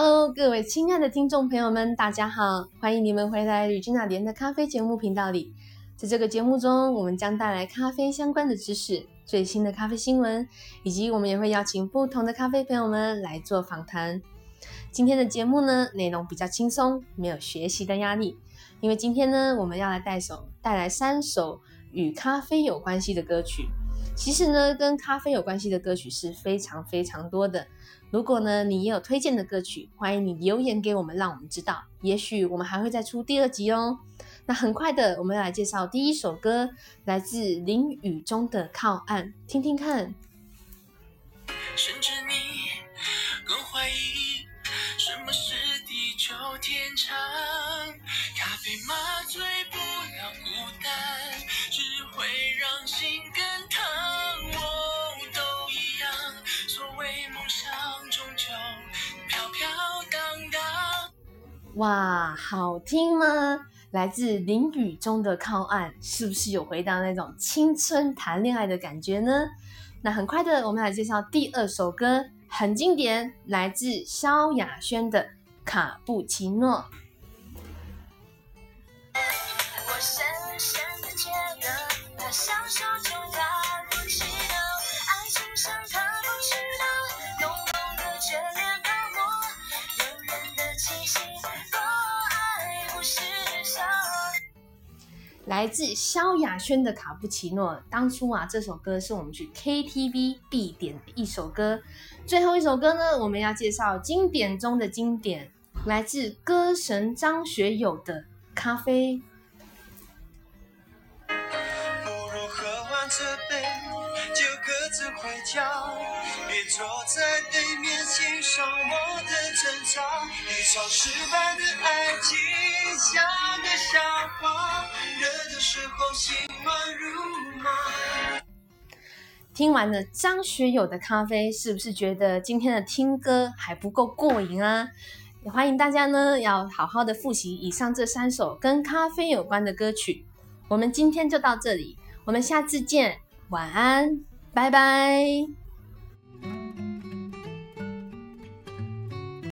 Hello，各位亲爱的听众朋友们，大家好，欢迎你们回来吕君娜莲的咖啡节目频道里。在这个节目中，我们将带来咖啡相关的知识、最新的咖啡新闻，以及我们也会邀请不同的咖啡朋友们来做访谈。今天的节目呢，内容比较轻松，没有学习的压力，因为今天呢，我们要来带首带来三首与咖啡有关系的歌曲。其实呢，跟咖啡有关系的歌曲是非常非常多的。如果呢，你也有推荐的歌曲，欢迎你留言给我们，让我们知道。也许我们还会再出第二集哦。那很快的，我们要来介绍第一首歌，来自淋雨中的靠岸，听听看。甚至你更怀疑什么是地久天长，咖啡麻醉不了孤单，只会让心哇，好听吗？来自淋雨中的靠岸，是不是有回到那种青春谈恋爱的感觉呢？那很快的，我们来介绍第二首歌，很经典，来自萧亚轩的《卡布奇诺》。来自萧亚轩的《卡布奇诺》，当初啊，这首歌是我们去 KTV 必点的一首歌。最后一首歌呢，我们要介绍经典中的经典，来自歌神张学友的《咖啡》。不如喝完这杯，就各自回家，别坐在对面欣赏我的争吵。一场失败的爱情像个笑话，热的时候心乱如麻。听完了张学友的咖啡，是不是觉得今天的听歌还不够过瘾啊？也欢迎大家呢，要好好的复习以上这三首跟咖啡有关的歌曲。我们今天就到这里，我们下次见，晚安。拜拜。